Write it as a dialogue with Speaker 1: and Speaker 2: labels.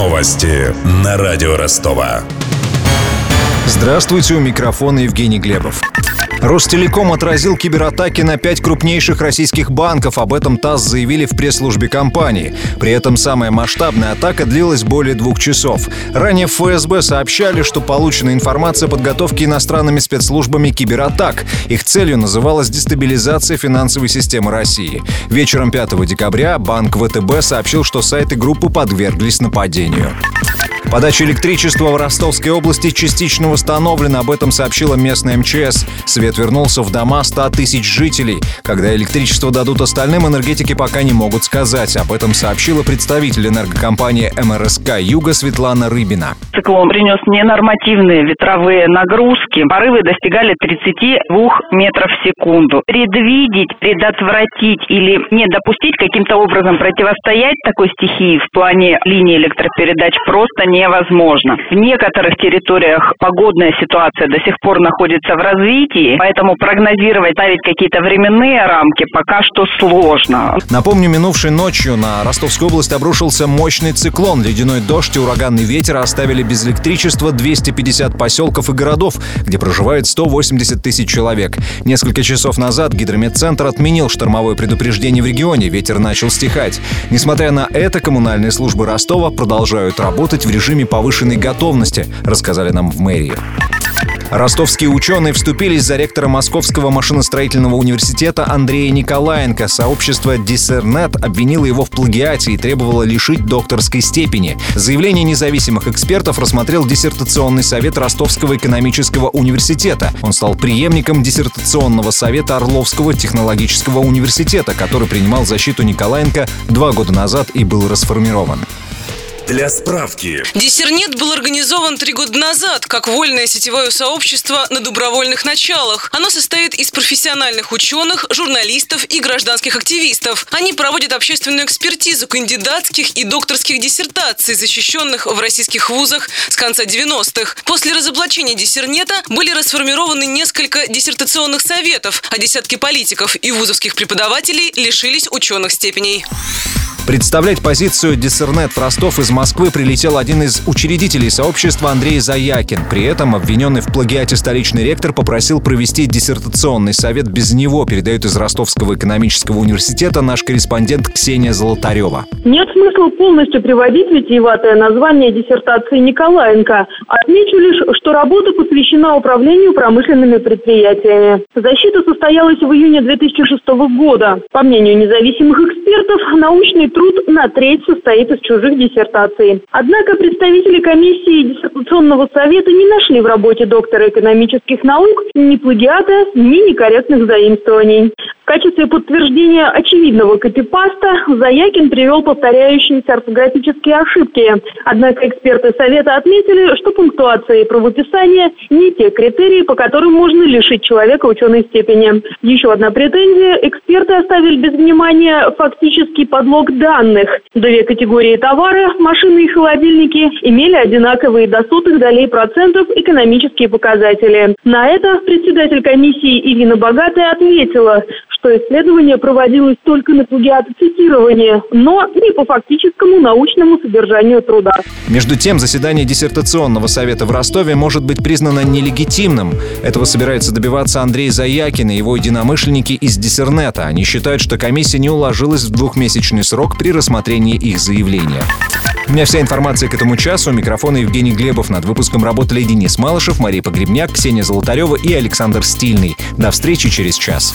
Speaker 1: Новости на радио Ростова.
Speaker 2: Здравствуйте, у микрофона Евгений Глебов. Ростелеком отразил кибератаки на пять крупнейших российских банков. Об этом ТАСС заявили в пресс-службе компании. При этом самая масштабная атака длилась более двух часов. Ранее в ФСБ сообщали, что получена информация о подготовке иностранными спецслужбами кибератак. Их целью называлась дестабилизация финансовой системы России. Вечером 5 декабря банк ВТБ сообщил, что сайты группы подверглись нападению. Подача электричества в Ростовской области частично восстановлена, об этом сообщила местная МЧС. Свет вернулся в дома 100 тысяч жителей. Когда электричество дадут остальным, энергетики пока не могут сказать. Об этом сообщила представитель энергокомпании МРСК «Юга» Светлана Рыбина.
Speaker 3: Циклон принес ненормативные ветровые нагрузки. Порывы достигали 32 метров в секунду. Предвидеть, предотвратить или не допустить каким-то образом противостоять такой стихии в плане линии электропередач просто не невозможно. В некоторых территориях погодная ситуация до сих пор находится в развитии, поэтому прогнозировать, ставить какие-то временные рамки пока что сложно.
Speaker 2: Напомню, минувшей ночью на Ростовскую область обрушился мощный циклон. Ледяной дождь и ураганный ветер оставили без электричества 250 поселков и городов, где проживает 180 тысяч человек. Несколько часов назад гидрометцентр отменил штормовое предупреждение в регионе. Ветер начал стихать. Несмотря на это, коммунальные службы Ростова продолжают работать в режиме режиме повышенной готовности, рассказали нам в мэрии. Ростовские ученые вступились за ректора Московского машиностроительного университета Андрея Николаенко. Сообщество Диссернет обвинило его в плагиате и требовало лишить докторской степени. Заявление независимых экспертов рассмотрел диссертационный совет Ростовского экономического университета. Он стал преемником диссертационного совета Орловского технологического университета, который принимал защиту Николаенко два года назад и был расформирован.
Speaker 1: Для справки.
Speaker 4: Диссернет был организован три года назад как вольное сетевое сообщество на добровольных началах. Оно состоит из профессиональных ученых, журналистов и гражданских активистов. Они проводят общественную экспертизу кандидатских и докторских диссертаций, защищенных в российских вузах с конца 90-х. После разоблачения диссернета были расформированы несколько диссертационных советов, а десятки политиков и вузовских преподавателей лишились ученых степеней.
Speaker 2: Представлять позицию Диссернет Ростов из Москвы прилетел один из учредителей сообщества Андрей Заякин. При этом обвиненный в плагиате столичный ректор попросил провести диссертационный совет без него, передает из Ростовского экономического университета наш корреспондент Ксения Золотарева.
Speaker 5: Нет смысла полностью приводить витиеватое название диссертации Николаенко. Отмечу лишь, что работа посвящена управлению промышленными предприятиями. Защита состоялась в июне 2006 года. По мнению независимых экспертов, научный труд труд на треть состоит из чужих диссертаций. Однако представители комиссии диссертационного совета не нашли в работе доктора экономических наук ни плагиата, ни некорректных заимствований. Качестве подтверждения очевидного копипаста Заякин привел повторяющиеся орфографические ошибки. Однако эксперты совета отметили, что пунктуация и правописание не те критерии, по которым можно лишить человека ученой степени. Еще одна претензия. Эксперты оставили без внимания фактический подлог данных. Две категории товара, машины и холодильники, имели одинаковые до сотых долей процентов экономические показатели. На это председатель комиссии Ирина Богатая ответила, что исследование проводилось только на плагиатоцитирование, но не по фактическому научному содержанию труда.
Speaker 2: Между тем, заседание диссертационного совета в Ростове может быть признано нелегитимным. Этого собирается добиваться Андрей Заякин и его единомышленники из Диссернета. Они считают, что комиссия не уложилась в двухмесячный срок при рассмотрении их заявления. У меня вся информация к этому часу. У Евгений Глебов. Над выпуском работали Денис Малышев, Мария Погребняк, Ксения Золотарева и Александр Стильный. До встречи через час.